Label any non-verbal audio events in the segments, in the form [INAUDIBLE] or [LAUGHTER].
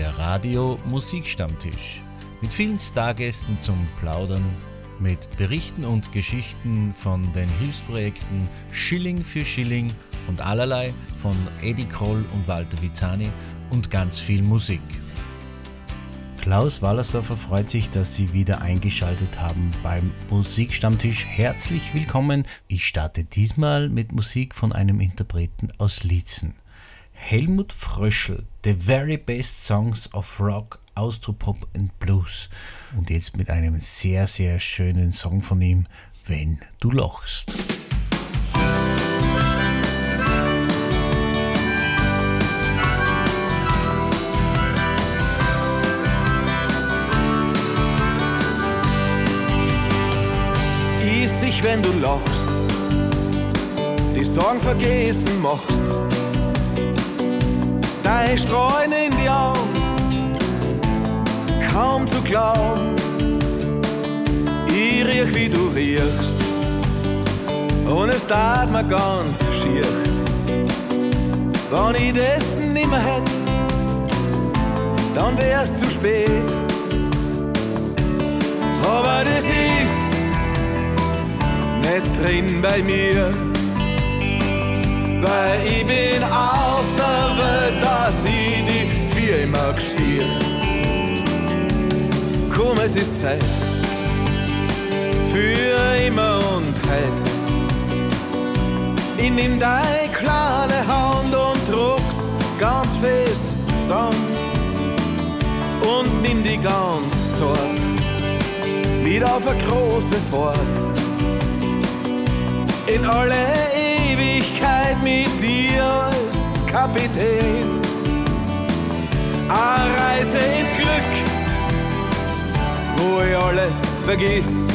der Radio Musikstammtisch. Mit vielen Stargästen zum Plaudern, mit Berichten und Geschichten von den Hilfsprojekten Schilling für Schilling und allerlei von Eddie Kroll und Walter Vizani und ganz viel Musik. Klaus Wallersdorfer freut sich, dass Sie wieder eingeschaltet haben beim Musikstammtisch. Herzlich willkommen. Ich starte diesmal mit Musik von einem Interpreten aus Lietzen. Helmut Fröschel, The Very Best Songs of Rock, Austropop and Blues. Und jetzt mit einem sehr, sehr schönen Song von ihm, Wenn du lachst. Ist sich, wenn du lachst, die Sorgen vergessen machst dein Streuen in die Augen, kaum zu glauben. Ich riech, wie du riechst, und es tat mir ganz schier. Wenn ich das nimmer hätt, dann wär's zu spät. Aber das ist nicht drin bei mir weil ich bin auf der Welt, dass ich die immer gespielt. Komm, es ist Zeit für immer und heut. Ich nimm deine kleine Hand und druck's ganz fest zusammen und nimm die ganz zart wieder auf eine große Fahrt in alle Kapitän. Eine Reise ins Glück, wo ich alles vergiss.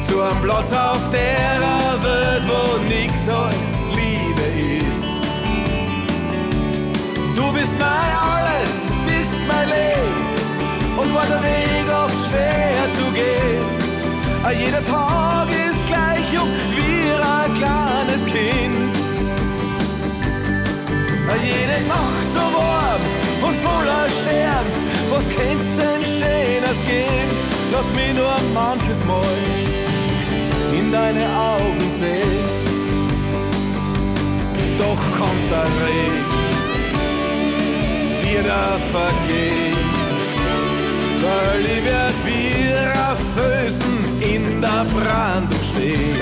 Zu einem Platz auf der Welt, wo nix als Liebe ist. Du bist mein alles, bist mein Leben und war der Weg oft schwer zu gehen. Jeder Tag ist gleich jung wie ein kleines Kind. Jede Nacht so warm und voller Stern, was kennst denn schönes gehen? Lass mich nur manches Mal in deine Augen sehen. Doch kommt der Regen, wieder vergehen. Weil ich werd wie auf Füßen in der Brandung stehen.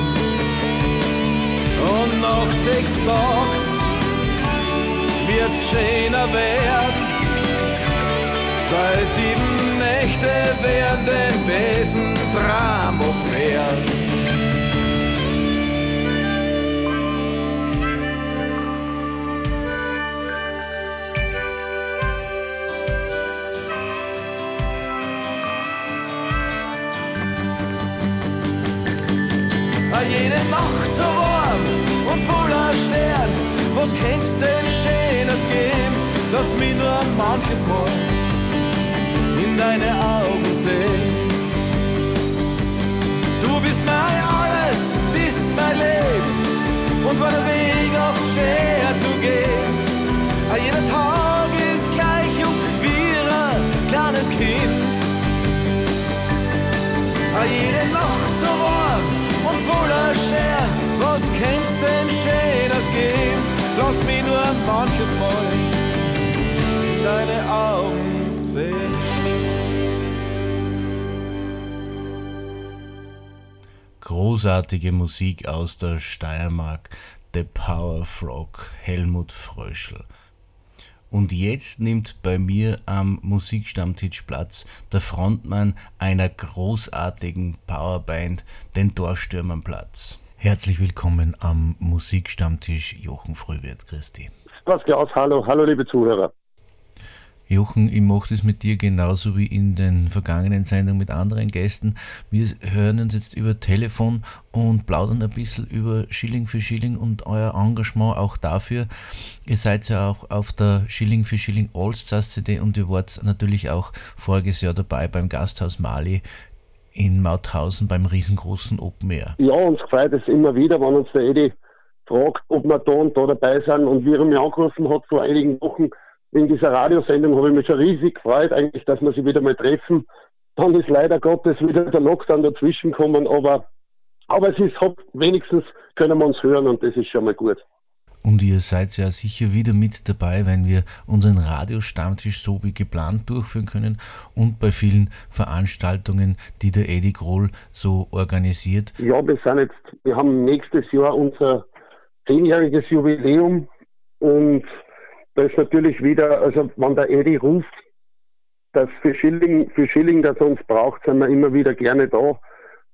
Und nach sechs Wird's schöner werden. Weil sieben Nächte werden den besten Traum werden. jede Nacht so warm und voller Stern. Was kennst denn Schönes geben? Lass mich nur manches Mal in deine Augen sehen. Du bist mein alles, bist mein Leben und war der Weg oft schwer zu gehen. Jeder Tag ist gleich jung wie ein kleines Kind. Jede Nacht so warm und voller Stern. Was kennst denn Schönes geben? Lass mich nur manches Mal deine Augen sehen. Großartige Musik aus der Steiermark, The Power Frog, Helmut Fröschel. Und jetzt nimmt bei mir am Musikstammtisch Platz der Frontmann einer großartigen Powerband, den Dorfstürmern Platz. Herzlich willkommen am Musikstammtisch Jochen Frühwirt, Christi. Was Klaus, hallo, hallo liebe Zuhörer. Jochen, ich mache das mit dir genauso wie in den vergangenen Sendungen mit anderen Gästen. Wir hören uns jetzt über Telefon und plaudern ein bisschen über Schilling für Schilling und euer Engagement auch dafür. Ihr seid ja auch auf der Schilling für Schilling Allstars CD und ihr wart natürlich auch voriges Jahr dabei beim Gasthaus Mali in Mauthausen beim riesengroßen Open Air. Ja, uns freut es immer wieder, wenn uns der Edi fragt, ob wir da und da dabei sind und wie er mich angerufen hat vor einigen Wochen, wegen dieser Radiosendung habe ich mich schon riesig gefreut, eigentlich, dass wir sie wieder mal treffen. Dann ist leider Gottes wieder der Lockdown dazwischen gekommen, aber, aber es ist, wenigstens können wir uns hören und das ist schon mal gut. Und ihr seid ja sicher wieder mit dabei, wenn wir unseren Radiostammtisch so wie geplant durchführen können und bei vielen Veranstaltungen, die der Eddie Grohl so organisiert. Ja, wir sind jetzt, wir haben nächstes Jahr unser zehnjähriges Jubiläum und da ist natürlich wieder, also wenn der Eddie ruft, dass für Schilling, für Schilling, das uns braucht, sind wir immer wieder gerne da,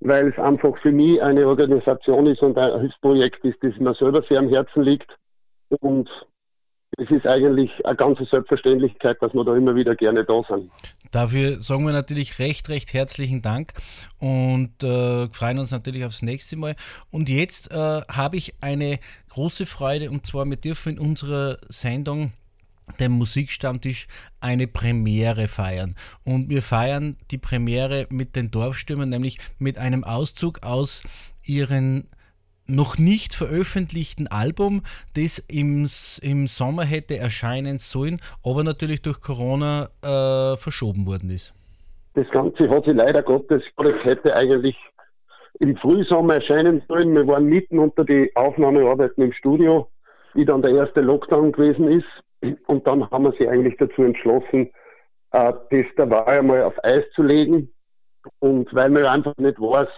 weil es einfach für mich eine Organisation ist und ein Hilfsprojekt ist, das mir selber sehr am Herzen liegt. Und es ist eigentlich eine ganze Selbstverständlichkeit, dass wir da immer wieder gerne da sind. Dafür sagen wir natürlich recht, recht herzlichen Dank und äh, freuen uns natürlich aufs nächste Mal. Und jetzt äh, habe ich eine große Freude und zwar, wir dürfen in unserer Sendung dem Musikstammtisch eine Premiere feiern. Und wir feiern die Premiere mit den Dorfstürmern, nämlich mit einem Auszug aus ihren noch nicht veröffentlichten Album, das im, im Sommer hätte erscheinen sollen, aber natürlich durch Corona äh, verschoben worden ist. Das Ganze hat sich leider Gottes, es hätte eigentlich im Frühsommer erscheinen sollen. Wir waren mitten unter die Aufnahmearbeiten im Studio, wie dann der erste Lockdown gewesen ist. Und dann haben wir sie eigentlich dazu entschlossen, äh, das dabei einmal auf Eis zu legen. Und weil man einfach nicht weiß,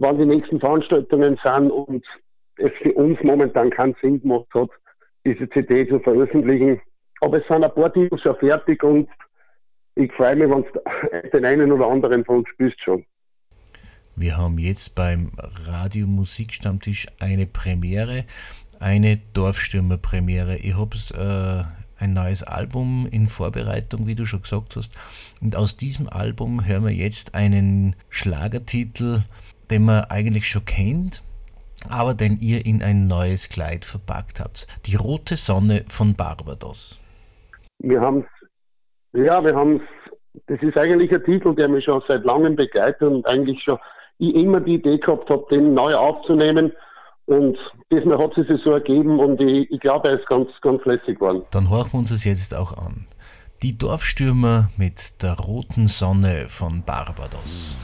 wann die nächsten Veranstaltungen sind und es für uns momentan keinen Sinn gemacht hat, diese CD zu veröffentlichen. Aber es sind ein paar Dinge schon fertig und ich freue mich, wenn es [LAUGHS] den einen oder anderen von uns spürst schon. Wir haben jetzt beim Radio Musikstammtisch eine Premiere, eine Dorfstürmer-Premiere. Ich habe äh, ein neues Album in Vorbereitung, wie du schon gesagt hast. Und aus diesem Album hören wir jetzt einen Schlagertitel, den man eigentlich schon kennt, aber den ihr in ein neues Kleid verpackt habt. Die rote Sonne von Barbados. Wir haben es, ja, wir haben es, das ist eigentlich ein Titel, der mich schon seit langem begleitet und eigentlich schon ich immer die Idee gehabt habe, den neu aufzunehmen. Und diesmal hat es sich so ergeben und ich, ich glaube, er ist ganz, ganz lässig geworden. Dann horchen wir uns es jetzt auch an. Die Dorfstürmer mit der roten Sonne von Barbados.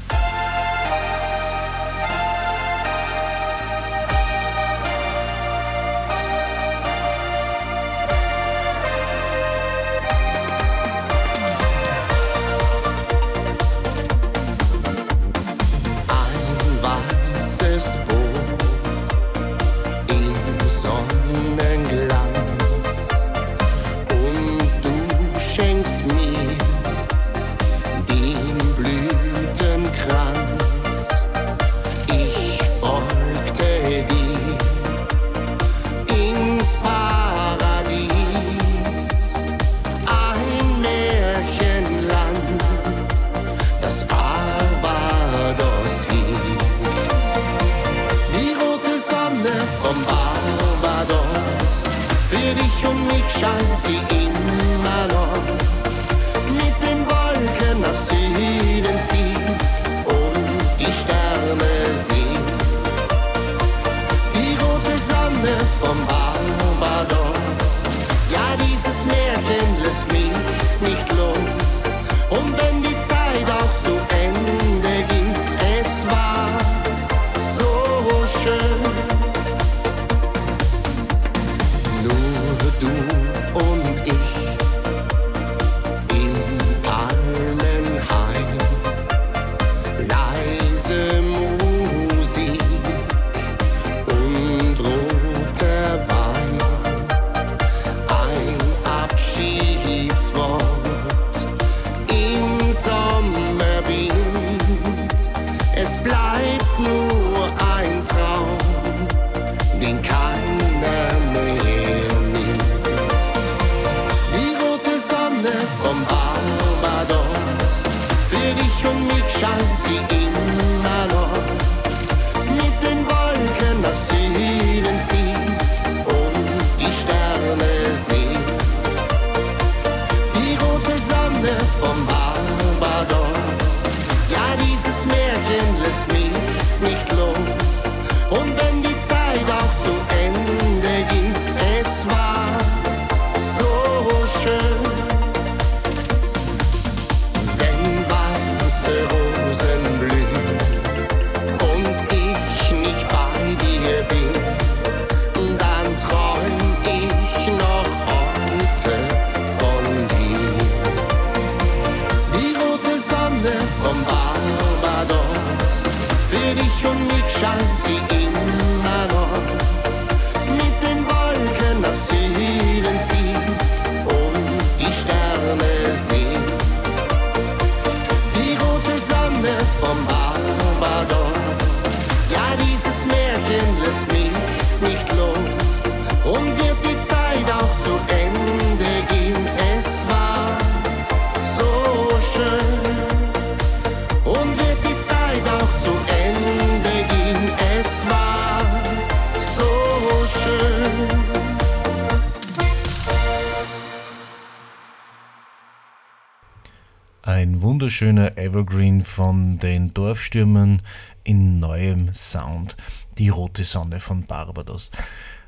Wunderschöner Evergreen von den Dorfstürmern in neuem Sound. Die rote Sonne von Barbados.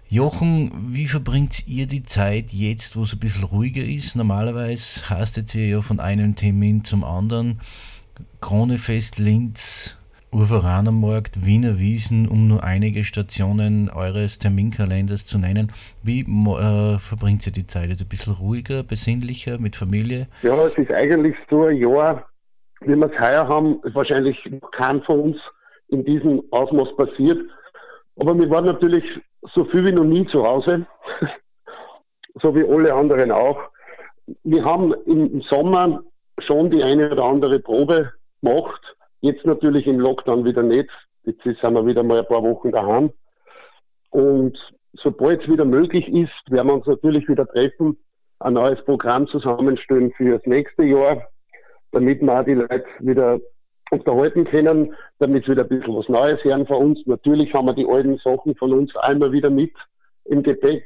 Jochen, wie verbringt ihr die Zeit jetzt, wo es ein bisschen ruhiger ist? Normalerweise hastet ihr ja von einem Termin zum anderen. Kronefest Linz, Urveranermarkt, Wiener Wiesen, um nur einige Stationen eures Terminkalenders zu nennen. Wie äh, verbringt ihr die Zeit? Jetzt ein bisschen ruhiger, besinnlicher, mit Familie? Ja, es ist eigentlich so ein Jahr, wie wir es heuer haben, ist wahrscheinlich kein von uns in diesem Ausmaß passiert. Aber wir waren natürlich so viel wie noch nie zu Hause, [LAUGHS] so wie alle anderen auch. Wir haben im Sommer schon die eine oder andere Probe gemacht Jetzt natürlich im Lockdown wieder nicht. Jetzt sind wir wieder mal ein paar Wochen daheim. Und sobald es wieder möglich ist, werden wir uns natürlich wieder treffen, ein neues Programm zusammenstellen für das nächste Jahr, damit wir auch die Leute wieder unterhalten können, damit sie wieder ein bisschen was Neues hören von uns. Natürlich haben wir die alten Sachen von uns einmal wieder mit im Gepäck,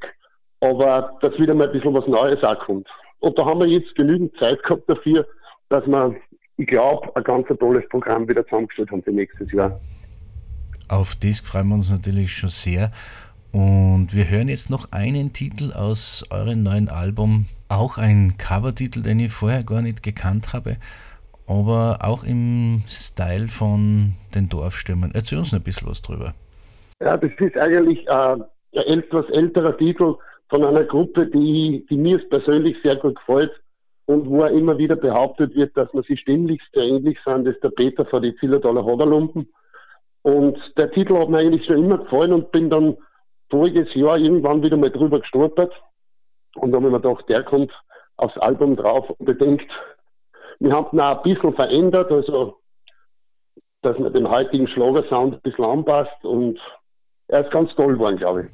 aber dass wieder mal ein bisschen was Neues auch kommt. Und da haben wir jetzt genügend Zeit gehabt dafür, dass wir ich glaube, ein ganz tolles Programm wieder zusammengestellt haben für nächstes Jahr. Auf das freuen wir uns natürlich schon sehr. Und wir hören jetzt noch einen Titel aus eurem neuen Album. Auch ein Covertitel, den ich vorher gar nicht gekannt habe, aber auch im Style von den Dorfstürmern. Erzähl uns ein bisschen was drüber. Ja, das ist eigentlich äh, ein etwas älterer Titel von einer Gruppe, die, die mir persönlich sehr gut gefällt und wo er immer wieder behauptet wird, dass man sie stimmlichst ähnlich sind, ist der Peter vor die Zillertaler Hoderlumpen. Und der Titel hat mir eigentlich schon immer gefallen und bin dann voriges Jahr irgendwann wieder mal drüber gestolpert. Und dann habe ich mir gedacht, der kommt aufs Album drauf und bedenkt, wir haben ihn auch ein bisschen verändert, also dass man den heutigen Schlagersound ein bisschen anpasst und er ist ganz toll geworden, glaube ich.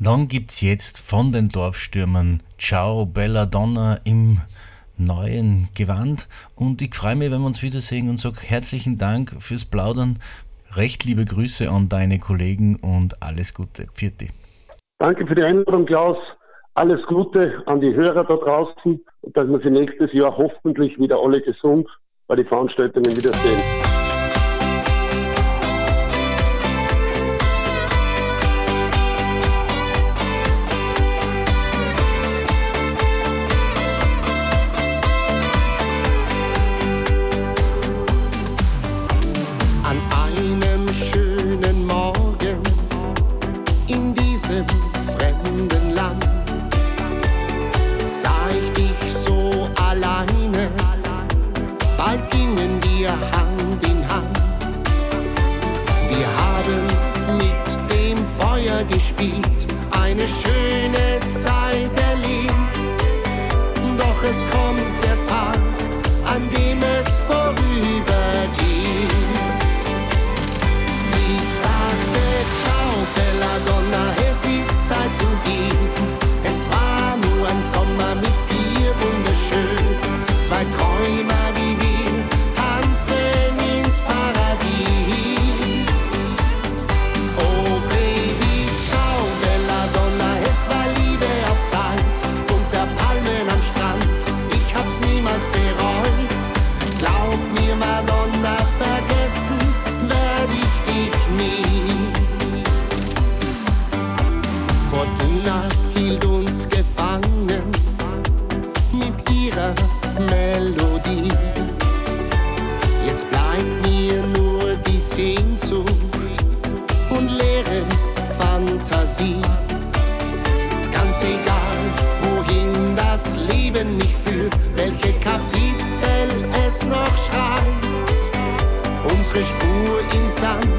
Dann gibt es jetzt von den Dorfstürmern Ciao Bella Donna im neuen Gewand und ich freue mich, wenn wir uns wiedersehen und sage herzlichen Dank fürs Plaudern. Recht liebe Grüße an deine Kollegen und alles Gute. Vierte. Danke für die Einladung, Klaus. Alles Gute an die Hörer da draußen und dass wir sie nächstes Jahr hoffentlich wieder alle gesund bei den Veranstaltungen wiedersehen. Niemals bereut. Glaub mir, Madonna,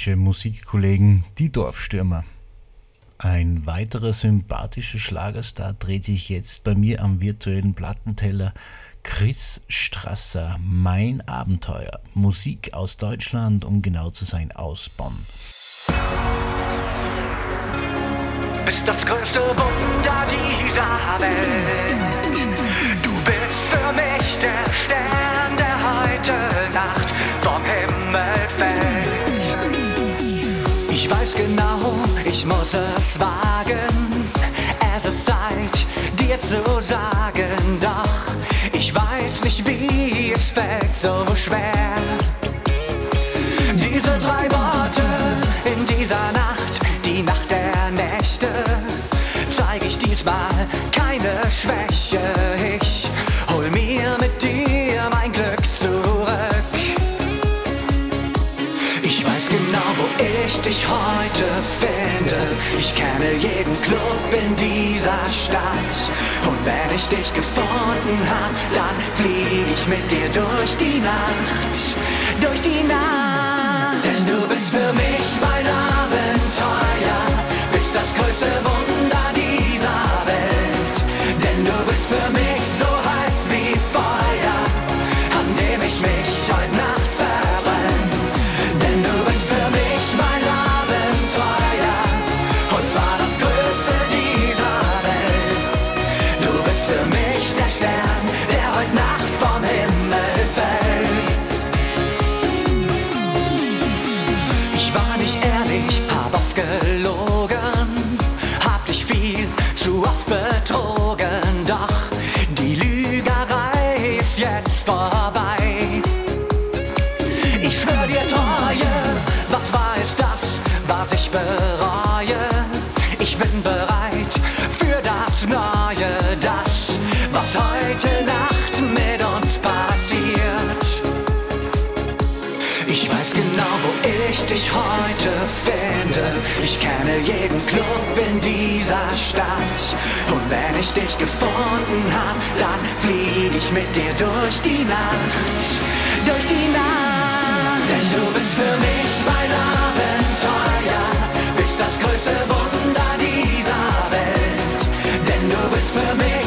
sympathische Musikkollegen, die Dorfstürmer. Ein weiterer sympathischer Schlagerstar dreht sich jetzt bei mir am virtuellen Plattenteller. Chris Strasser, mein Abenteuer. Musik aus Deutschland, um genau zu sein, aus Bonn. Bist das größte Wunder dieser Welt. Nicht, wie es fällt so schwer. Diese drei Worte in dieser Nacht, die Nacht der Nächte, zeige ich diesmal keine Schwäche. Ich hol mir mit dir mein Glück zurück. Ich weiß genau, wo ich dich heute finde. Ich kenne jeden Club in dieser Stadt. Wenn ich dich gefunden hab, dann flieg ich mit dir durch die Nacht. Durch die Nacht. Denn du bist für mich mein Abenteuer. Bist das größte Wunder dieser Welt. Denn du bist für mich finde. Ich kenne jeden Club in dieser Stadt. Und wenn ich dich gefunden hab, dann flieg ich mit dir durch die Nacht. Durch die Nacht. Denn du bist für mich mein Abenteuer. Bist das größte Wunder dieser Welt. Denn du bist für mich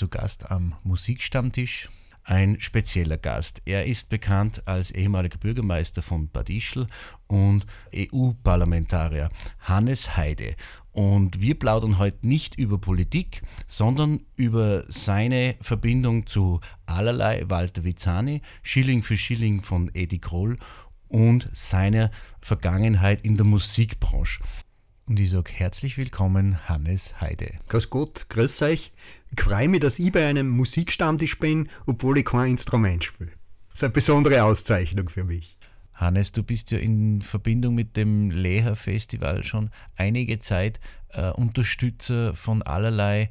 zu Gast am Musikstammtisch ein spezieller Gast. Er ist bekannt als ehemaliger Bürgermeister von Bad Ischl und EU-Parlamentarier Hannes Heide. Und wir plaudern heute nicht über Politik, sondern über seine Verbindung zu allerlei Walter Vizani, Schilling für Schilling von Eddie Kroll und seiner Vergangenheit in der Musikbranche. Und ich sage herzlich willkommen, Hannes Heide. Grüß Gott, grüß euch. Ich freue mich, dass ich bei einem Musikstammtisch bin, obwohl ich kein Instrument spiele. Das ist eine besondere Auszeichnung für mich. Hannes, du bist ja in Verbindung mit dem Leher Festival schon einige Zeit äh, Unterstützer von allerlei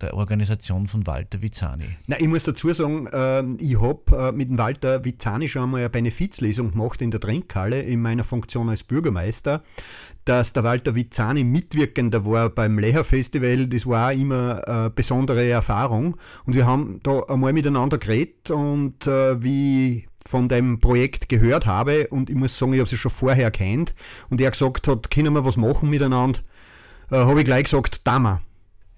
der Organisation von Walter Vizani. Na, ich muss dazu sagen, äh, ich habe äh, mit dem Walter Vizani schon einmal eine Benefizlesung gemacht in der Trinkhalle in meiner Funktion als Bürgermeister. Dass der Walter Vizani mitwirkender war beim Leher Festival, das war auch immer eine besondere Erfahrung. Und wir haben da einmal miteinander geredet und äh, wie von dem Projekt gehört habe und ich muss sagen, ich habe sie schon vorher kennt und er gesagt hat, können wir was machen miteinander, äh, habe ich gleich gesagt, Dama.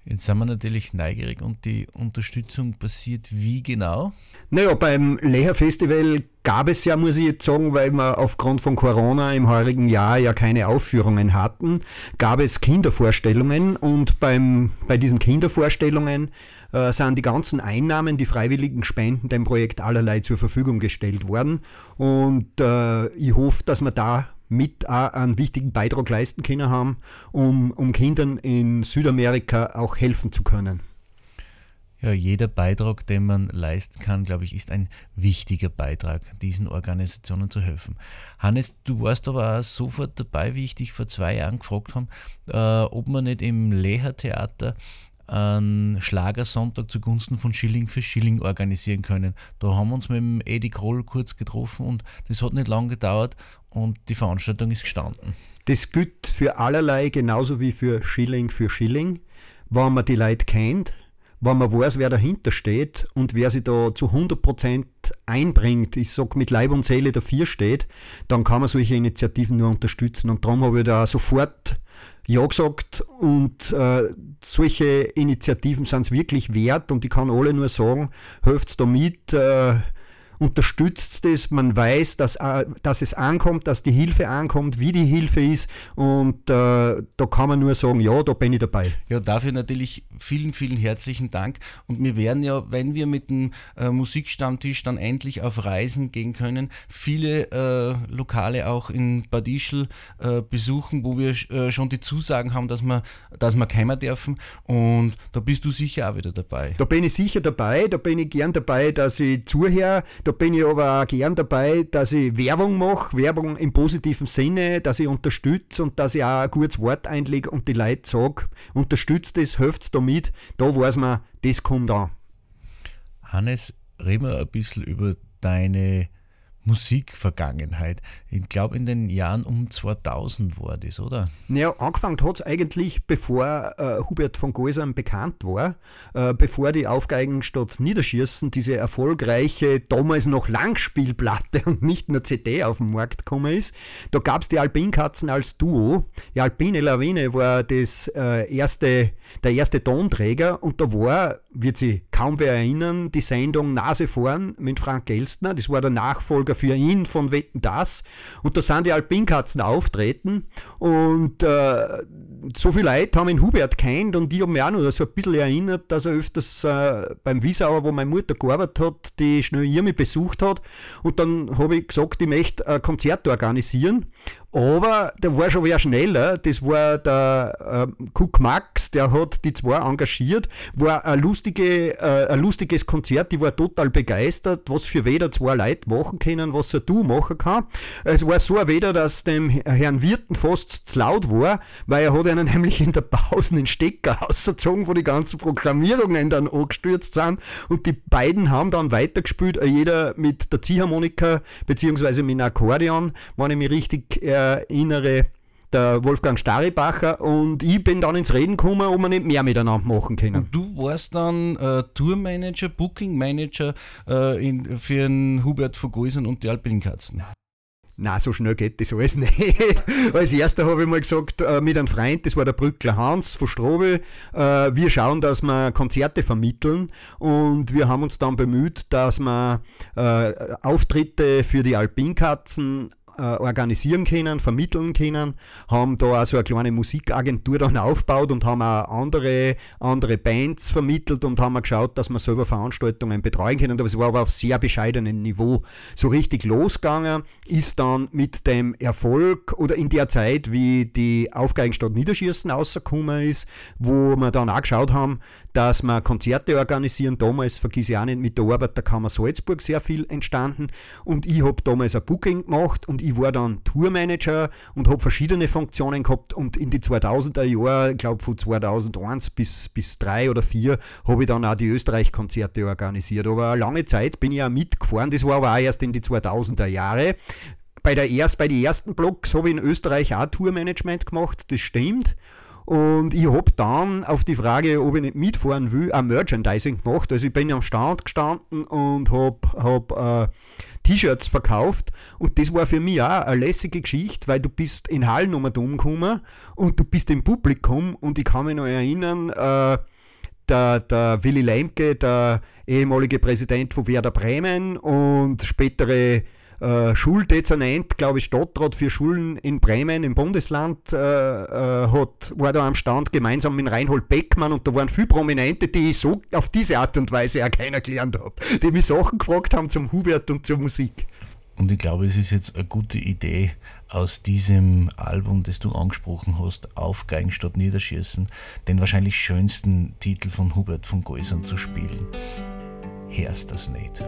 Jetzt sind wir natürlich neugierig und die Unterstützung passiert wie genau? Naja, beim Leher Festival gab es ja, muss ich jetzt sagen, weil wir aufgrund von Corona im heurigen Jahr ja keine Aufführungen hatten, gab es Kindervorstellungen und beim, bei diesen Kindervorstellungen äh, sind die ganzen Einnahmen, die freiwilligen Spenden dem Projekt allerlei zur Verfügung gestellt worden und äh, ich hoffe, dass wir da mit einen wichtigen Beitrag leisten können haben, um, um Kindern in Südamerika auch helfen zu können. Ja, jeder Beitrag, den man leisten kann, glaube ich, ist ein wichtiger Beitrag, diesen Organisationen zu helfen. Hannes, du warst aber auch sofort dabei, wie ich dich vor zwei Jahren gefragt habe, äh, ob man nicht im Leher-Theater einen Schlagersonntag zugunsten von Schilling für Schilling organisieren können. Da haben wir uns mit dem Eddie Kroll kurz getroffen und das hat nicht lange gedauert und die Veranstaltung ist gestanden. Das gilt für allerlei genauso wie für Schilling für Schilling. Wenn man die Leute kennt, wenn man weiß, wer dahinter steht und wer sich da zu 100% einbringt, ich sage mit Leib und Seele dafür steht, dann kann man solche Initiativen nur unterstützen. Und darum habe ich da sofort ja gesagt und äh, solche Initiativen sind es wirklich wert und ich kann alle nur sagen, helft da mit. Äh, unterstützt es, man weiß, dass, äh, dass es ankommt, dass die Hilfe ankommt, wie die Hilfe ist. Und äh, da kann man nur sagen, ja, da bin ich dabei. Ja, dafür natürlich vielen, vielen herzlichen Dank. Und wir werden ja, wenn wir mit dem äh, Musikstammtisch dann endlich auf Reisen gehen können, viele äh, Lokale auch in Bad Ischl äh, besuchen, wo wir äh, schon die Zusagen haben, dass wir, dass wir kommen dürfen. Und da bist du sicher auch wieder dabei. Da bin ich sicher dabei, da bin ich gern dabei, dass ich zuhöre, da bin ich aber auch gern dabei, dass ich Werbung mache, Werbung im positiven Sinne, dass ich unterstütze und dass ich auch ein gutes Wort einlege und die Leute sage, unterstützt es, helft damit, da weiß man, das kommt an. Hannes, reden wir ein bisschen über deine Musikvergangenheit. Ich glaube, in den Jahren um 2000 war das, oder? Naja, angefangen hat es eigentlich, bevor äh, Hubert von Geusern bekannt war, äh, bevor die Aufgeigen statt Niederschießen diese erfolgreiche, damals noch Langspielplatte [LAUGHS] und nicht nur CD auf den Markt gekommen ist. Da gab es die Alpinkatzen als Duo. Die Alpine Lawine war das, äh, erste, der erste Tonträger und da war, wird sich kaum wer erinnern, die Sendung Nase vorn mit Frank Elstner. Das war der Nachfolger Nachfolger für ihn von Wetten Das. Und da sind die Alpinkatzen auftreten. Und äh, so viele Leute haben ihn Hubert kennt. Und ich habe mich auch noch so ein bisschen erinnert, dass er öfters äh, beim Wiesauer, wo meine Mutter gearbeitet hat, die schnell ihr mich besucht hat. Und dann habe ich gesagt, ich möchte ein Konzert organisieren aber der war schon wer schneller. Das war der äh, Cook Max, der hat die zwei engagiert. War ein, lustige, äh, ein lustiges Konzert. Ich war total begeistert, was für weder zwei Leute machen können, was er du machen kann. Es war so weder, dass dem Herrn Wirten fast zu laut war, weil er hat einen [LAUGHS] nämlich in der Pause den Stecker ausgezogen, wo die ganzen Programmierungen dann angestürzt sind. Und die beiden haben dann weitergespielt, jeder mit der Ziehharmonika beziehungsweise mit einem Akkordeon, wenn ich mich richtig äh, erinnere, der Wolfgang Staribacher und ich bin dann ins Reden gekommen, ob wir nicht mehr miteinander machen können. Und du warst dann äh, Tourmanager, Bookingmanager äh, in, für den Hubert von Geusern und die Alpinkatzen. Na, so schnell geht das alles [LAUGHS] nicht. Als erster habe ich mal gesagt, äh, mit einem Freund, das war der Brückler Hans von Strobe, äh, wir schauen, dass wir Konzerte vermitteln und wir haben uns dann bemüht, dass wir äh, Auftritte für die Alpinkatzen äh, organisieren können, vermitteln können, haben da auch so eine kleine Musikagentur dann aufgebaut und haben auch andere, andere Bands vermittelt und haben geschaut, dass wir selber Veranstaltungen betreuen können. Aber es war aber auf sehr bescheidenem Niveau. So richtig losgegangen ist dann mit dem Erfolg oder in der Zeit, wie die Aufgeigenstadt Niederschießen rausgekommen ist, wo wir dann auch geschaut haben, dass wir Konzerte organisieren. Damals, vergiss ich auch nicht, mit der Arbeit der Kammer Salzburg sehr viel entstanden. Und ich habe damals ein Booking gemacht und ich war dann Tourmanager und habe verschiedene Funktionen gehabt. Und in die 2000er Jahre, ich glaube von 2001 bis, bis 3 oder 4, habe ich dann auch die Österreich-Konzerte organisiert. Aber lange Zeit bin ich auch mitgefahren. Das war aber auch erst in die 2000er Jahre. Bei, der erst, bei den ersten Blogs habe ich in Österreich auch Tourmanagement gemacht, das stimmt. Und ich habe dann auf die Frage, ob ich nicht mitfahren will, ein Merchandising gemacht. Also ich bin am Stand gestanden und habe hab, äh, T-Shirts verkauft. Und das war für mich auch eine lässige Geschichte, weil du bist in Hallen um gekommen und du bist im Publikum und ich kann mich noch erinnern, äh, der, der Willy Lemke, der ehemalige Präsident von Werder Bremen und spätere äh, Schuldezernent, glaube ich, Stadtrat für Schulen in Bremen im Bundesland, äh, äh, hat, war da am Stand gemeinsam mit Reinhold Beckmann und da waren viele Prominente, die ich so auf diese Art und Weise auch keiner gelernt habe, die mich Sachen gefragt haben zum Hubert und zur Musik. Und ich glaube, es ist jetzt eine gute Idee, aus diesem Album, das du angesprochen hast, Aufgeigen statt Niederschießen, den wahrscheinlich schönsten Titel von Hubert von Geusern zu spielen. Hörst das nicht?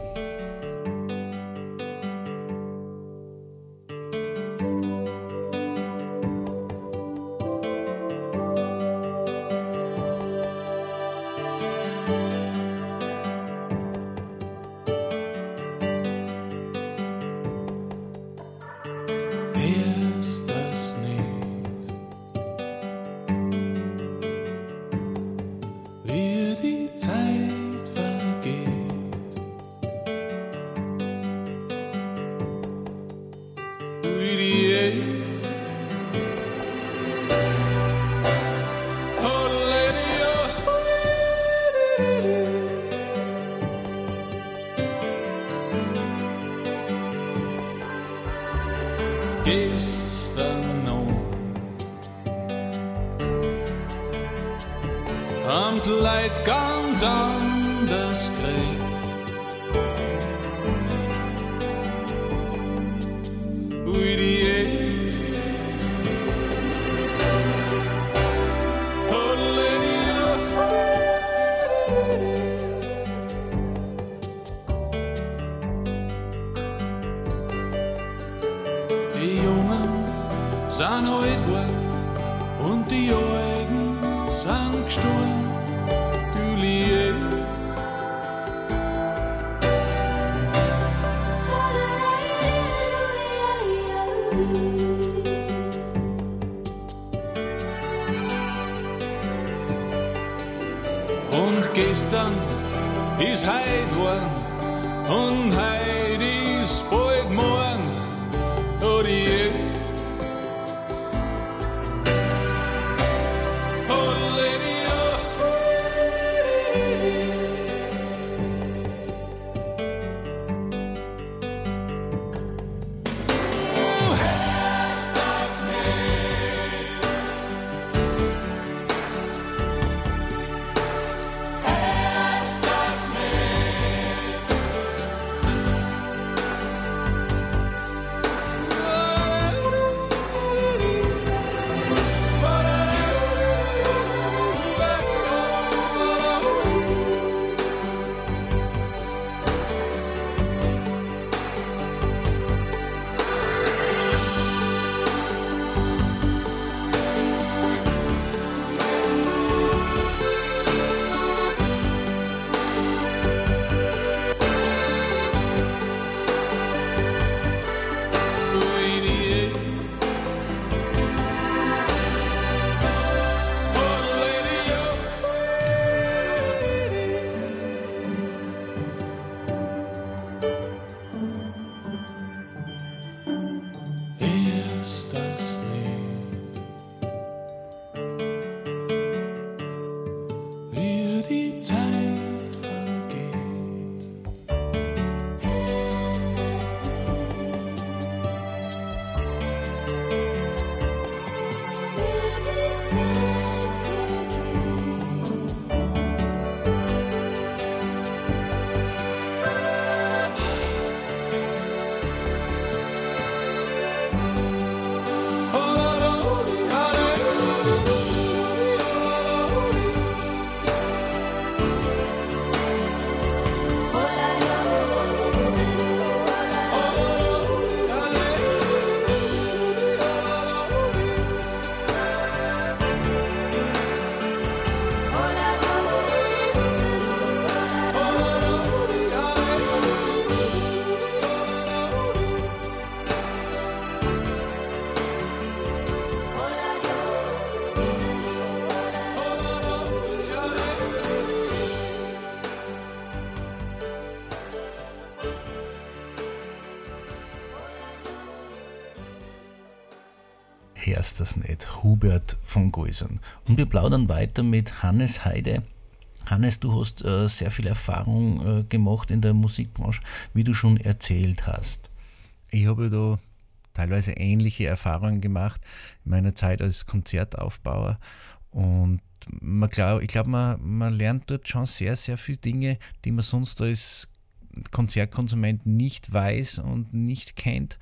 He's is hij dwan en hij. Von Geusern. Und wir plaudern weiter mit Hannes Heide. Hannes, du hast äh, sehr viel Erfahrung äh, gemacht in der Musikbranche, wie du schon erzählt hast. Ich habe da teilweise ähnliche Erfahrungen gemacht in meiner Zeit als Konzertaufbauer und man glaub, ich glaube, man, man lernt dort schon sehr, sehr viele Dinge, die man sonst als Konzertkonsument nicht weiß und nicht kennt.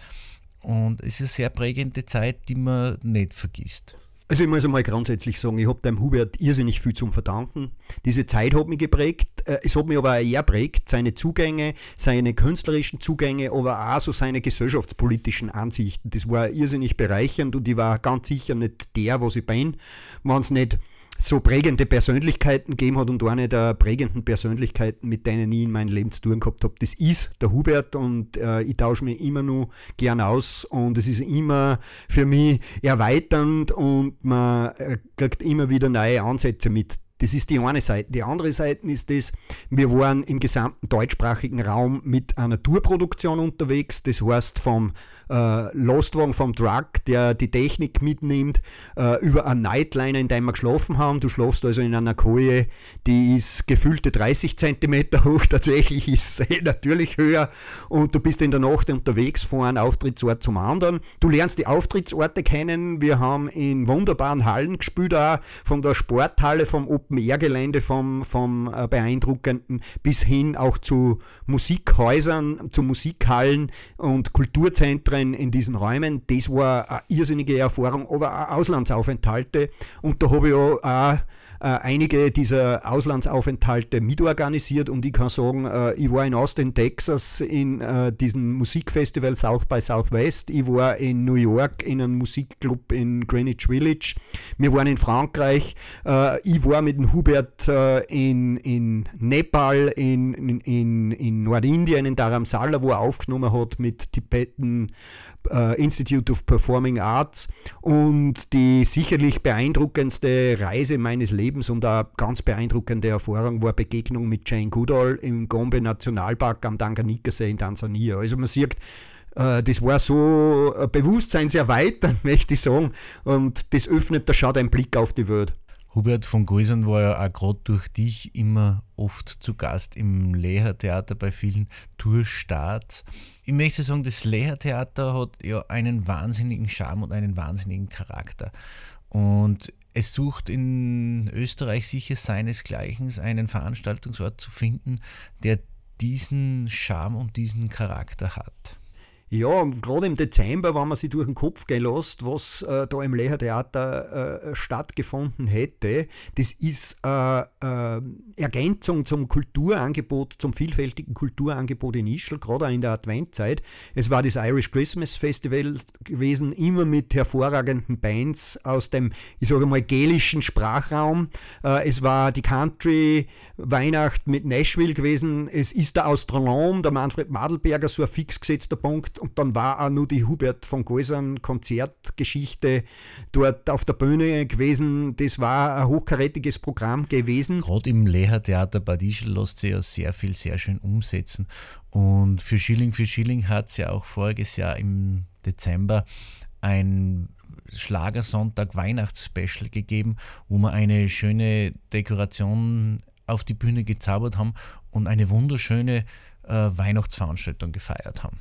Und es ist eine sehr prägende Zeit, die man nicht vergisst. Also ich muss einmal grundsätzlich sagen, ich habe dem Hubert irrsinnig viel zum Verdanken. Diese Zeit hat mich geprägt, äh, es hat mich aber auch eher prägt, seine Zugänge, seine künstlerischen Zugänge, aber auch so seine gesellschaftspolitischen Ansichten. Das war irrsinnig bereichernd und ich war ganz sicher nicht der, was ich bin, wenn es nicht so prägende Persönlichkeiten gegeben hat und eine der prägenden Persönlichkeiten, mit denen ich in meinem Leben zu tun gehabt habe, das ist der Hubert und äh, ich tausche mich immer nur gern aus und es ist immer für mich erweiternd und man äh, kriegt immer wieder neue Ansätze mit. Das ist die eine Seite. Die andere Seite ist das, wir waren im gesamten deutschsprachigen Raum mit einer Tourproduktion unterwegs. Das heißt vom äh, Lostwagen vom Truck, der die Technik mitnimmt, äh, über einen Nightliner, in dem wir geschlafen haben. Du schlafst also in einer Koje, die ist gefühlte 30 cm [LAUGHS] hoch, tatsächlich ist sie [LAUGHS] natürlich höher und du bist in der Nacht unterwegs von einem Auftrittsort zum anderen. Du lernst die Auftrittsorte kennen. Wir haben in wunderbaren Hallen gespielt, auch von der Sporthalle, vom Open-Air-Gelände, vom, vom äh, beeindruckenden bis hin auch zu Musikhäusern, zu Musikhallen und Kulturzentren in, in diesen Räumen, das war eine irrsinnige Erfahrung, aber auch Auslandsaufenthalte. Und da habe ich auch, auch äh, einige dieser Auslandsaufenthalte mitorganisiert und ich kann sagen, äh, ich war in Austin, Texas in äh, diesem Musikfestival South by Southwest, ich war in New York in einem Musikclub in Greenwich Village, wir waren in Frankreich, äh, ich war mit dem Hubert äh, in, in Nepal, in, in, in Nordindien, in Dharamsala, wo er aufgenommen hat mit Tibeten äh, Institute of Performing Arts und die sicherlich beeindruckendste Reise meines Lebens und eine ganz beeindruckende Erfahrung war Begegnung mit Jane Goodall im Gombe Nationalpark am Tanganika-See in Tansania. Also man sieht, äh, das war so bewusstseinserweiternd, [LAUGHS] möchte ich sagen, und das öffnet da schon einen Blick auf die Welt. Hubert von Geusern war ja auch gerade durch dich immer oft zu Gast im Lehrtheater bei vielen Tourstarts. Ich möchte sagen, das Lehrtheater hat ja einen wahnsinnigen Charme und einen wahnsinnigen Charakter. Und es sucht in Österreich sicher seinesgleichen einen Veranstaltungsort zu finden, der diesen Charme und diesen Charakter hat. Ja, gerade im Dezember, wenn man sich durch den Kopf gehen lässt, was äh, da im Lehrtheater äh, stattgefunden hätte, das ist äh, äh, Ergänzung zum Kulturangebot, zum vielfältigen Kulturangebot in Ischl, gerade auch in der Adventzeit. Es war das Irish Christmas Festival gewesen, immer mit hervorragenden Bands aus dem, ich sage mal, gälischen Sprachraum. Äh, es war die Country Weihnacht mit Nashville gewesen. Es ist der Astronom, der Manfred Madelberger, so ein fix gesetzter Punkt und dann war auch nur die Hubert von Geusern Konzertgeschichte dort auf der Bühne gewesen. Das war ein hochkarätiges Programm gewesen. Gerade im Lehrtheater Bad Ischl lässt sich ja sehr viel sehr schön umsetzen. Und für Schilling für Schilling hat es ja auch voriges Jahr im Dezember ein Schlagersonntag Weihnachtsspecial gegeben, wo wir eine schöne Dekoration auf die Bühne gezaubert haben und eine wunderschöne äh, Weihnachtsveranstaltung gefeiert haben.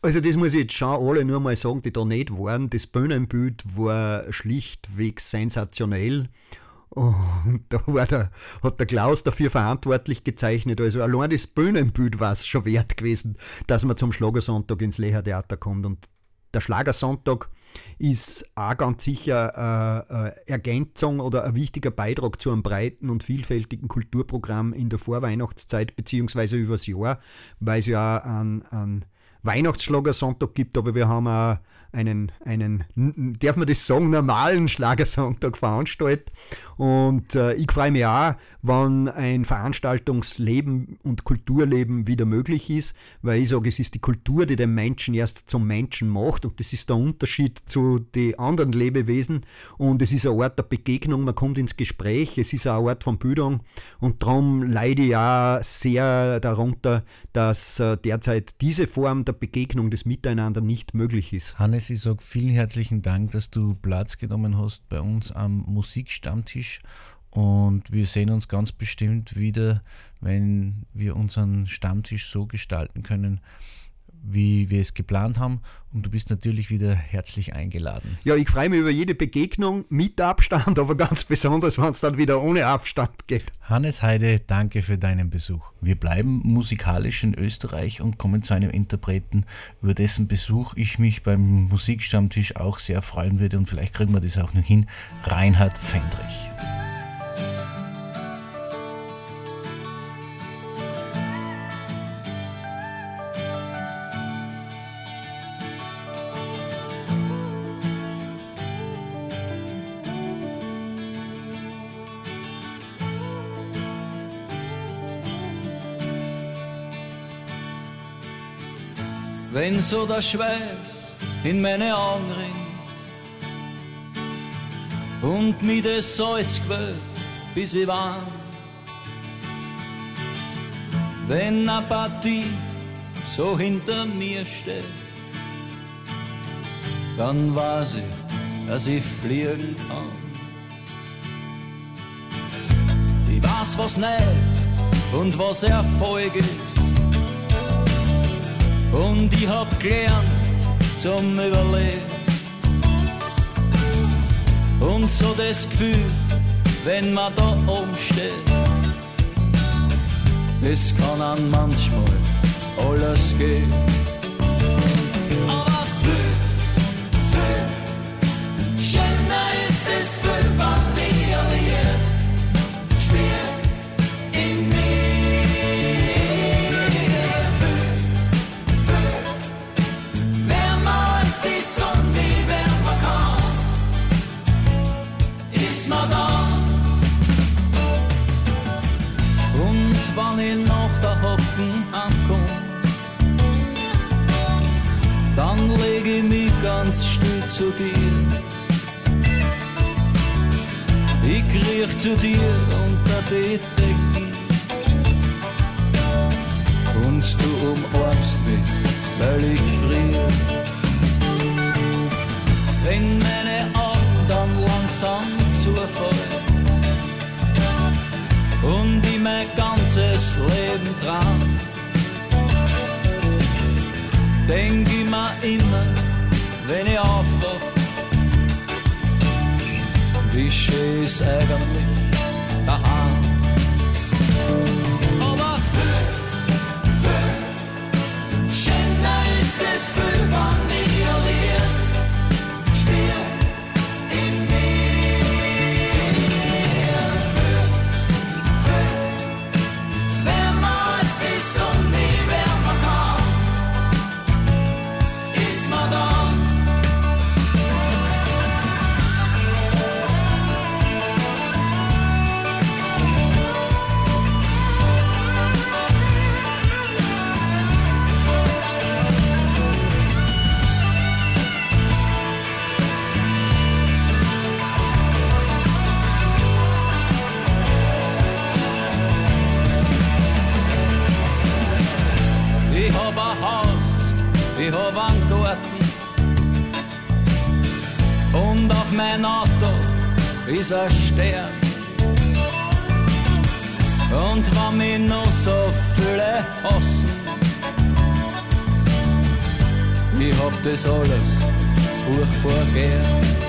Also das muss ich jetzt schon alle nur mal sagen, die da nicht waren. Das Bühnenbild war schlichtweg sensationell. Und da der, hat der Klaus dafür verantwortlich gezeichnet. Also allein das Bühnenbild war es schon wert gewesen, dass man zum Schlagersonntag ins Lehrtheater kommt. Und der Schlagersonntag ist auch ganz sicher eine Ergänzung oder ein wichtiger Beitrag zu einem breiten und vielfältigen Kulturprogramm in der Vorweihnachtszeit beziehungsweise übers Jahr, weil es ja an, an Weihnachtsschlagersonntag gibt, aber wir haben auch einen, einen, darf man das sagen, normalen Schlagersonntag veranstaltet. Und äh, ich freue mich auch, wann ein Veranstaltungsleben und Kulturleben wieder möglich ist, weil ich sage, es ist die Kultur, die den Menschen erst zum Menschen macht und das ist der Unterschied zu den anderen Lebewesen und es ist ein Ort der Begegnung, man kommt ins Gespräch, es ist ein Ort von Bildung und darum leide ich auch sehr darunter, dass äh, derzeit diese Form der Begegnung, des Miteinander nicht möglich ist. Hannes Hannes, ich sage vielen herzlichen Dank, dass du Platz genommen hast bei uns am Musikstammtisch. Und wir sehen uns ganz bestimmt wieder, wenn wir unseren Stammtisch so gestalten können, wie wir es geplant haben. Und du bist natürlich wieder herzlich eingeladen. Ja, ich freue mich über jede Begegnung mit Abstand, aber ganz besonders, wenn es dann wieder ohne Abstand geht. Hannes Heide, danke für deinen Besuch. Wir bleiben musikalisch in Österreich und kommen zu einem Interpreten, über dessen Besuch ich mich beim Musikstammtisch auch sehr freuen würde. Und vielleicht kriegen wir das auch noch hin. Reinhard Fendrich. Wenn so der Schweiß in meine Augen rinnt und mir das Salz quält, bis ich warm. Wenn Partie so hinter mir steht, dann weiß ich, dass ich fliegen kann. Ich weiß, was nicht und was Erfolg ist und ich hab gelernt zum Überleben. Und so das Gefühl, wenn man da oben steht, es kann an manchmal alles gehen. Zu dir. Ich kriech zu dir unter die Decken und du umarmst mich, weil ich friere. Wenn meine Augen dann langsam zufallen und ich mein ganzes Leben dran, denk ich mir immer, wenn ich aufwach, wie schön ist eigentlich daheim. Aber für, für, schöner ist es für mein Auto ist ein Stern. Und wenn mich noch so viele hassen, ich hab das alles furchtbar gern.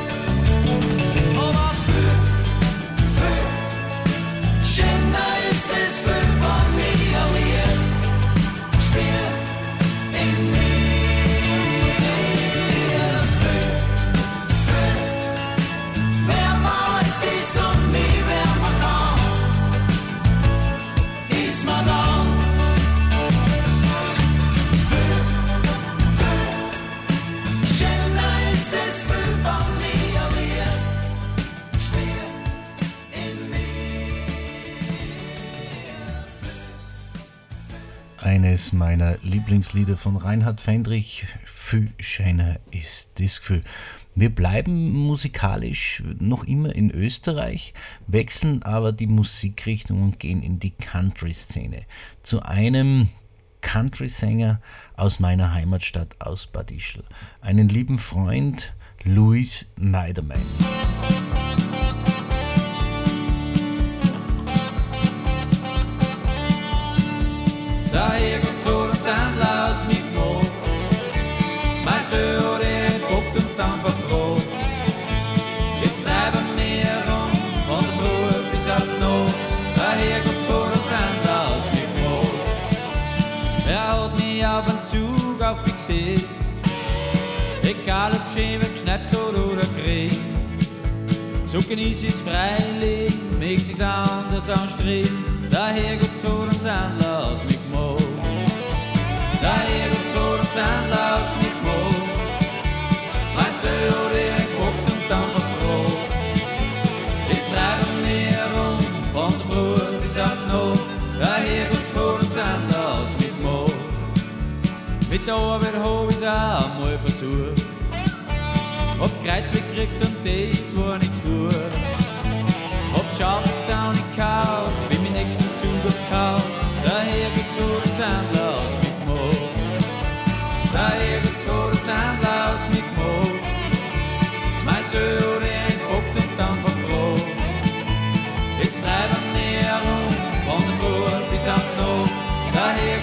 Eines meiner Lieblingslieder von Reinhard Fendrich, Viel schöner ist das Gefühl. Wir bleiben musikalisch noch immer in Österreich, wechseln aber die Musikrichtung und gehen in die Country-Szene. Zu einem Country-Sänger aus meiner Heimatstadt aus Bad Ischl. Einen lieben Freund, Louis Neiderman. Da Egal ob Schäme geschnappt hat oder Krieg. So genieß ich's freilich, mich nichts anderes anstreben. Daher gut Tod und Sandler aus mich Mo. Daher gut Tod und Sandler aus mich Mo. Mein Söhr, der guckt und dann verfroht. Jetzt treiben wir rum, von der Früh bis auf die Nacht. Daher gut Tod und Sandler aus mich Mo. Mit der Arbeit hab ich's auch einmal versucht. Hab Kreuz gekriegt und das war nicht gut. Hab geschaut, down gekaut, bin mein nächsten Zug abgehauen. Daher getrunken Sandler aus mit Mo. Daher getrunken Sandler aus mit Mo. Mein der entpockt und dann verfroht. Jetzt treiben wir rum, von der Früh bis auf Nacht. Daher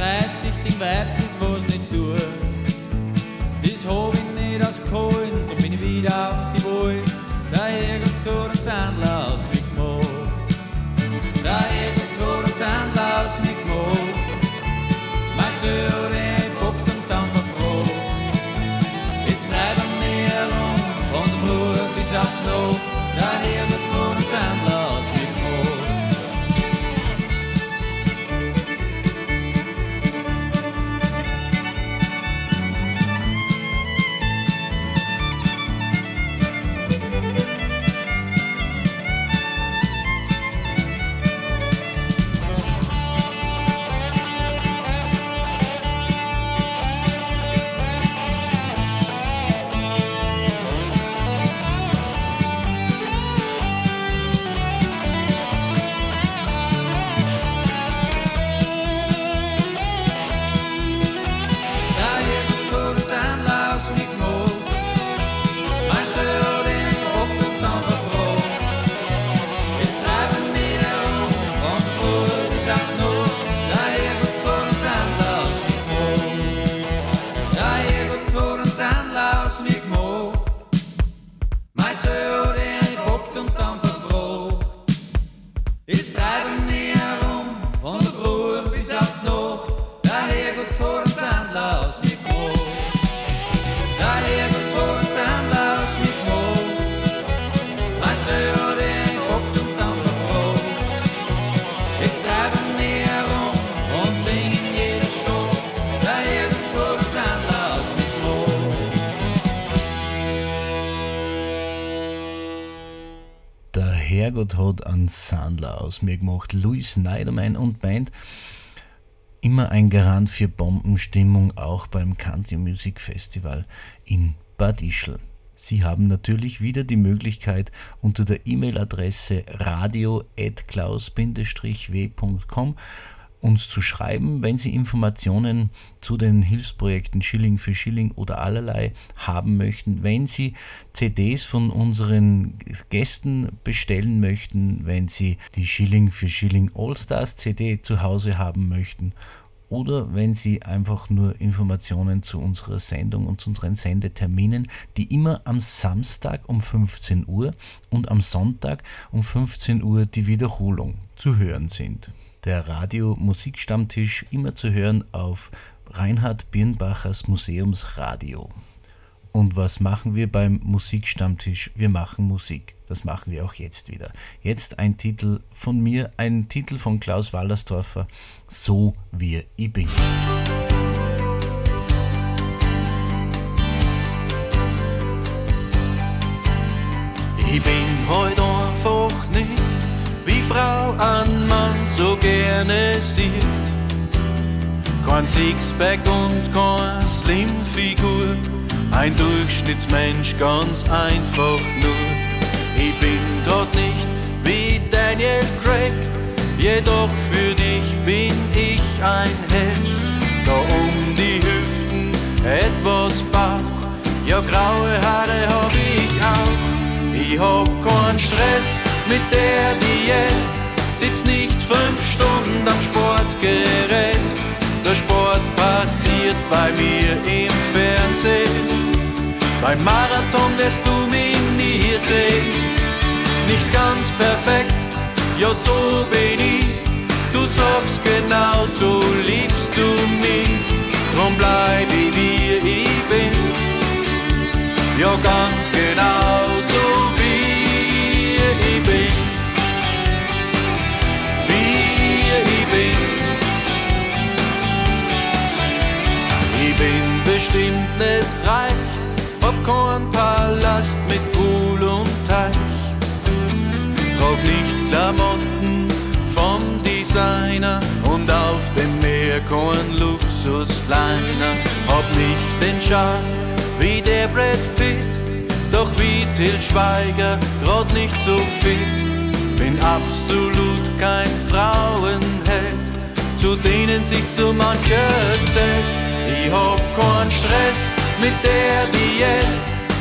Einem streitsichtigen Weib, das was nicht tut. Das hab ich nicht ausgeholt, dann bin ich wieder auf die Wald. Tot ein Sandler aus mit Mo. Daher kommt tot ein Sandler aus mit Mo. Mein Söhr, Sandler aus mir gemacht. Louis Neiderman und Band. Immer ein Garant für Bombenstimmung, auch beim Country Music Festival in Bad Ischl. Sie haben natürlich wieder die Möglichkeit, unter der E-Mail-Adresse radio.klaus-w.com uns zu schreiben, wenn Sie Informationen zu den Hilfsprojekten Schilling für Schilling oder allerlei haben möchten, wenn Sie CDs von unseren Gästen bestellen möchten, wenn Sie die Schilling für Schilling Allstars CD zu Hause haben möchten oder wenn Sie einfach nur Informationen zu unserer Sendung und zu unseren Sendeterminen, die immer am Samstag um 15 Uhr und am Sonntag um 15 Uhr die Wiederholung zu hören sind. Der Radio-Musikstammtisch immer zu hören auf Reinhard Birnbachers Museumsradio. Und was machen wir beim Musikstammtisch? Wir machen Musik. Das machen wir auch jetzt wieder. Jetzt ein Titel von mir, ein Titel von Klaus Wallersdorfer, So wie ich gerne sieht. Kein Sixpack und keine Slimfigur, ein Durchschnittsmensch ganz einfach nur. Ich bin dort nicht wie Daniel Craig, jedoch für dich bin ich ein Held. Da um die Hüften etwas Bauch, ja graue Haare hab ich auch. Ich hab keinen Stress mit der Diät, sitz nicht fünf Stunden am Sportgerät. Der Sport passiert bei mir im Fernsehen. Beim Marathon wirst du mich nie sehen. Nicht ganz perfekt, ja so bin ich. Du sagst genau, so liebst du mich. Drum bleib ich wie ich bin. Ja ganz genau nicht reich, hab keinen Palast mit Pool und Teich. Trag nicht Klamotten vom Designer und auf dem Meer kein Luxusliner. Hab nicht den Charme wie der Brad Pitt, doch wie Till Schweiger, grad nicht so fit. Bin absolut kein Frauenheld, zu denen sich so mancher zählt. Ich hab keinen Stress mit der Diät,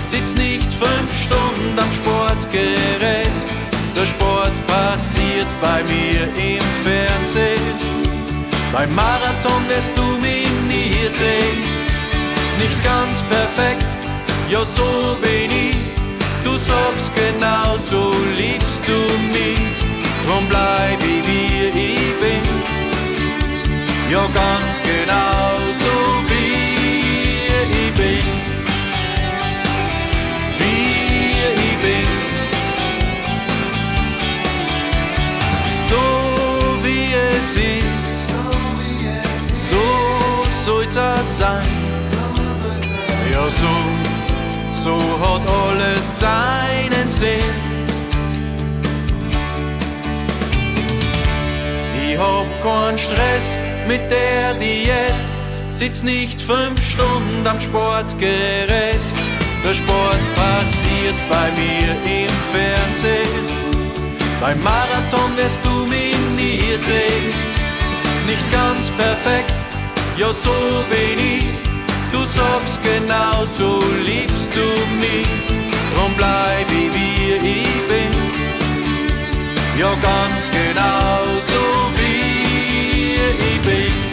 sitz nicht fünf Stunden am Sportgerät. Der Sport passiert bei mir im Fernsehen. Beim Marathon wirst du mich nie sehen. Nicht ganz perfekt, ja so bin ich. Du sagst genau, so liebst du mich. Drum bleib ich wie ich bin. Ja ganz genau ist. So soll's auch sein. Ja so, so hat alles seinen Sinn. Ich hab keinen Stress mit der Diät, sitz nicht fünf Stunden am Sportgerät. Der Sport passiert bei mir im Fernsehen. Beim Marathon wirst du mich nie sehen. Nicht ganz perfekt, ja so bin ich. Du sagst genau, so liebst du mich. Drum bleib ich wie ich bin. Ja ganz genau so wie ich bin.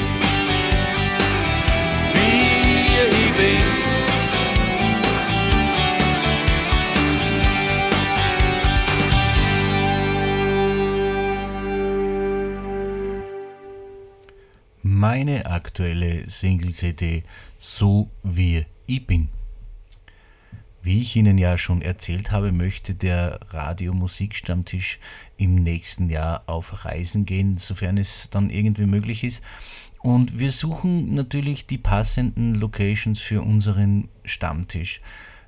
Meine aktuelle Single-CD So wie ich bin. Wie ich Ihnen ja schon erzählt habe, möchte der Radio-Musikstammtisch im nächsten Jahr auf Reisen gehen, sofern es dann irgendwie möglich ist. Und wir suchen natürlich die passenden Locations für unseren Stammtisch.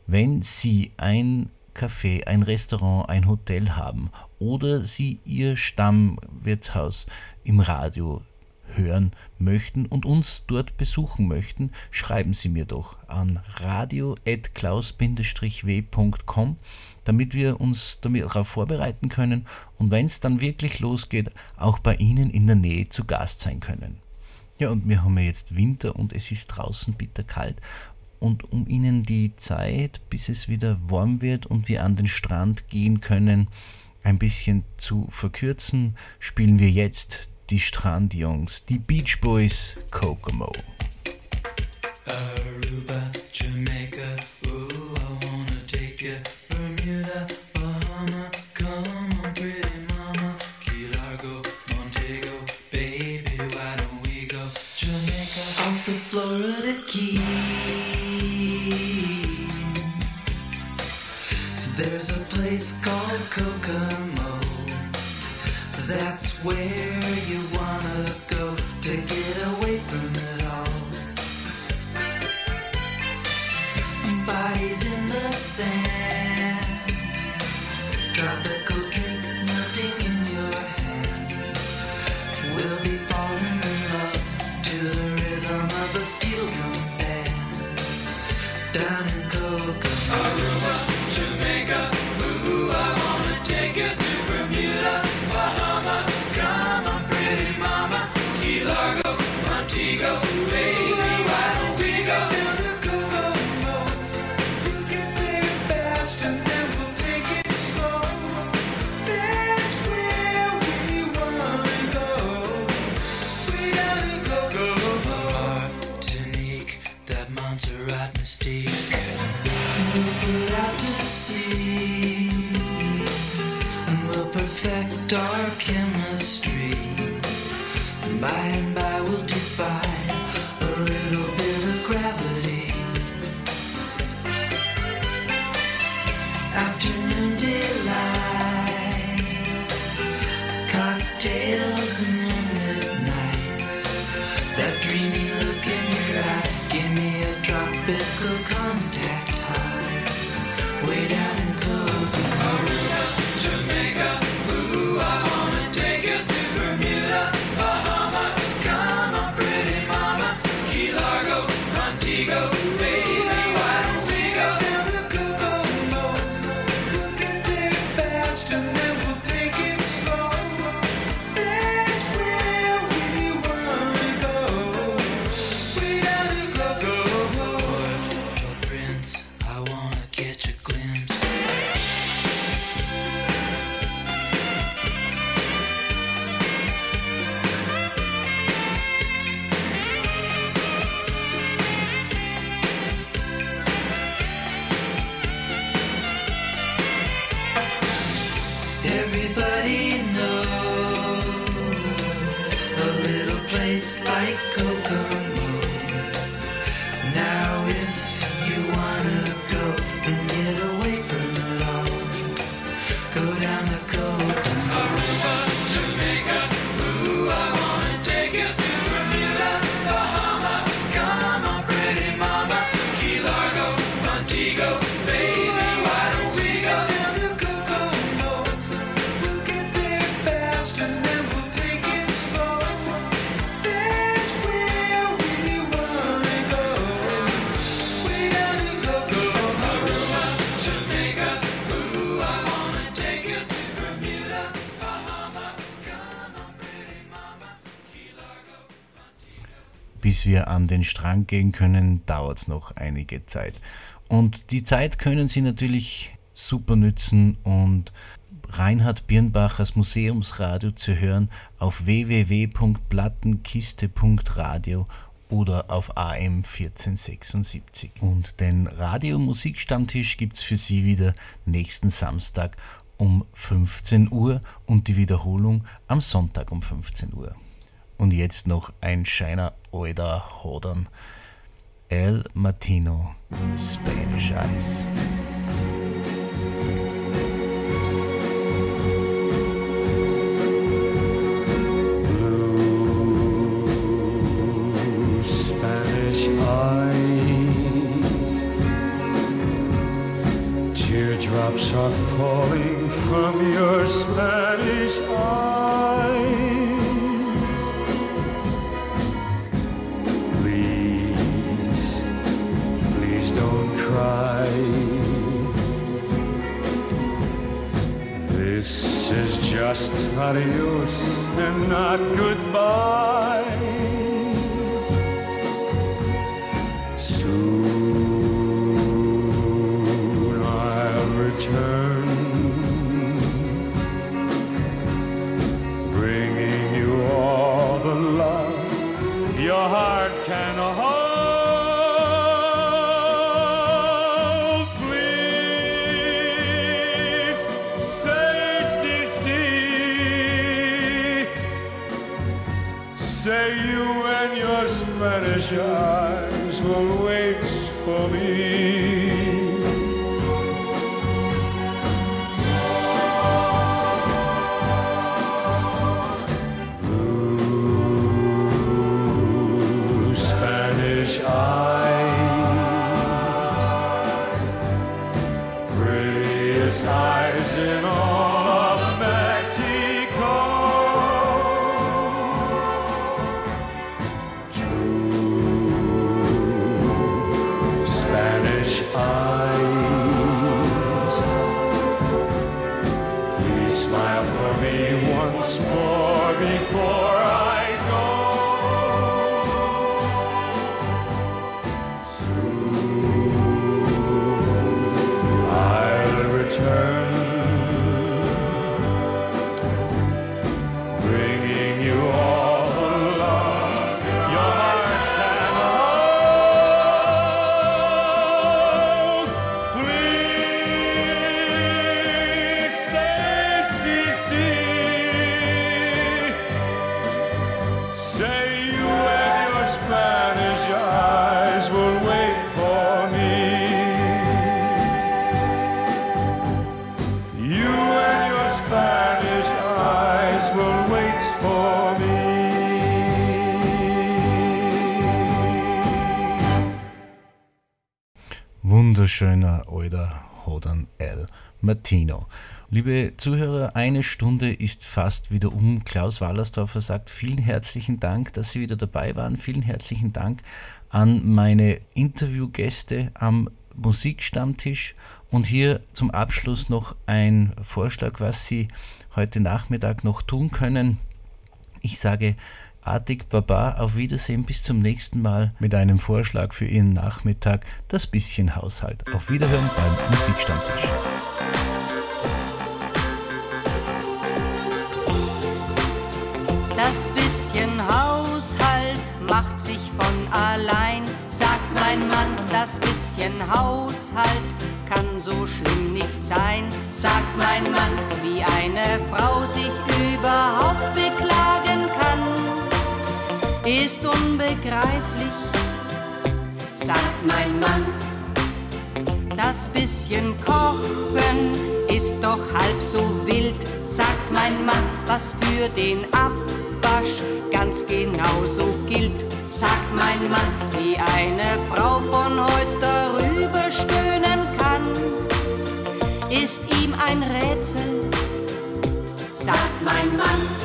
Wenn Sie ein Café, ein Restaurant, ein Hotel haben oder Sie Ihr Stammwirtshaus im Radio hören möchten und uns dort besuchen möchten, schreiben Sie mir doch an radio.klaus-w.com, damit wir uns darauf vorbereiten können und wenn es dann wirklich losgeht, auch bei Ihnen in der Nähe zu Gast sein können. Ja, und wir haben ja jetzt Winter und es ist draußen bitterkalt. Und um Ihnen die Zeit, bis es wieder warm wird und wir an den Strand gehen können, ein bisschen zu verkürzen, spielen wir jetzt die Strandjungs, die Beach Boys Kokomo. Aruba, Jamaica, ooh, I wanna take. Bermuda, Bahama, come on, pretty mama. Key Largo, Montego, baby, why don't we go? Jamaica, off the Florida Keys. There's a place called Kokomo. That's where bis wir an den Strang gehen können, dauert es noch einige Zeit. Und die Zeit können Sie natürlich super nützen und Reinhard Birnbachers Museumsradio zu hören auf www.plattenkiste.radio oder auf AM 1476. Und den Radiomusikstammtisch gibt es für Sie wieder nächsten Samstag um 15 Uhr und die Wiederholung am Sonntag um 15 Uhr. Und jetzt noch ein scheiner alter Hodern. El Martino, Spanish Eyes. Drops are falling from your spell. adios and not goodbye. Wunderschöner alter Hodern L. Martino. Liebe Zuhörer, eine Stunde ist fast wieder um. Klaus Wallersdorfer sagt vielen herzlichen Dank, dass Sie wieder dabei waren. Vielen herzlichen Dank an meine Interviewgäste am Musikstammtisch. Und hier zum Abschluss noch ein Vorschlag, was Sie heute Nachmittag noch tun können. Ich sage artig Baba, auf Wiedersehen, bis zum nächsten Mal mit einem Vorschlag für Ihren Nachmittag, das bisschen Haushalt. Auf Wiederhören beim Musikstammtisch. Das bisschen Haushalt macht sich von allein, sagt mein Mann. Das bisschen Haushalt kann so schlimm nicht sein, sagt mein Mann. Wie eine Frau sich überhaupt kann, ist unbegreiflich, sagt mein Mann. Das bisschen Kochen ist doch halb so wild, sagt mein Mann, was für den Abwasch ganz genauso gilt, sagt mein Mann, wie eine Frau von heute darüber stöhnen kann, ist ihm ein Rätsel, sagt mein Mann.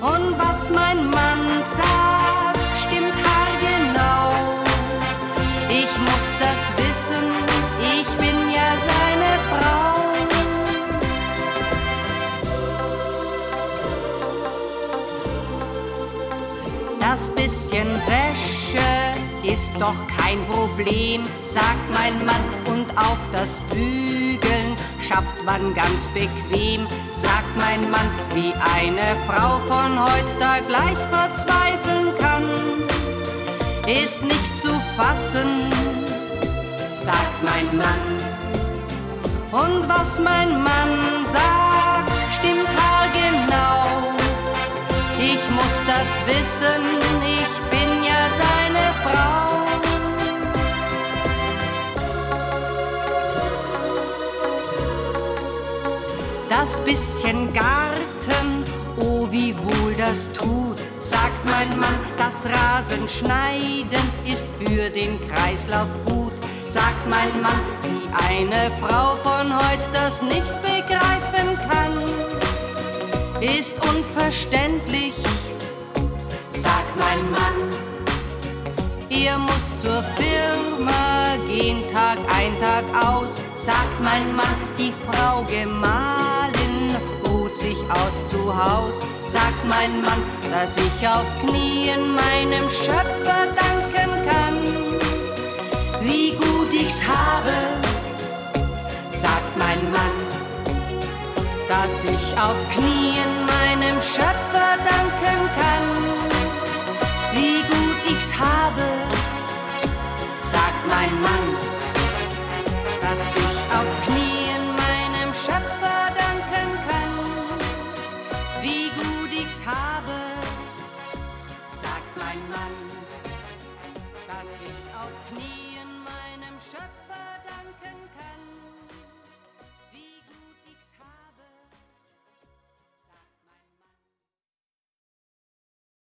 Und was mein Mann sagt, stimmt haargenau. Ich muss das wissen, ich bin ja seine Frau. Das bisschen Wäsche ist doch kein Problem, sagt mein Mann. Auch das Bügeln schafft man ganz bequem, sagt mein Mann. Wie eine Frau von heute da gleich verzweifeln kann, ist nicht zu fassen, sagt mein Mann. Und was mein Mann sagt, stimmt haargenau. Ich muss das wissen, ich bin ja seine Frau. Das bisschen Garten, oh wie wohl das tut, sagt mein Mann. Das Rasenschneiden ist für den Kreislauf gut, sagt mein Mann. Wie eine Frau von heute das nicht begreifen kann ist unverständlich, sagt mein Mann. Ihr muss zur Firma gehen, Tag ein, Tag aus, sagt mein Mann. Die Frau Gemahlin ruht sich aus zu Haus, sagt mein Mann, dass ich auf Knien meinem Schöpfer danken kann. Wie gut ich's habe, sagt mein Mann dass ich auf Knien meinem Schöpfer danken kann. Wie gut ich's habe, sagt mein Mann, dass ich dass ich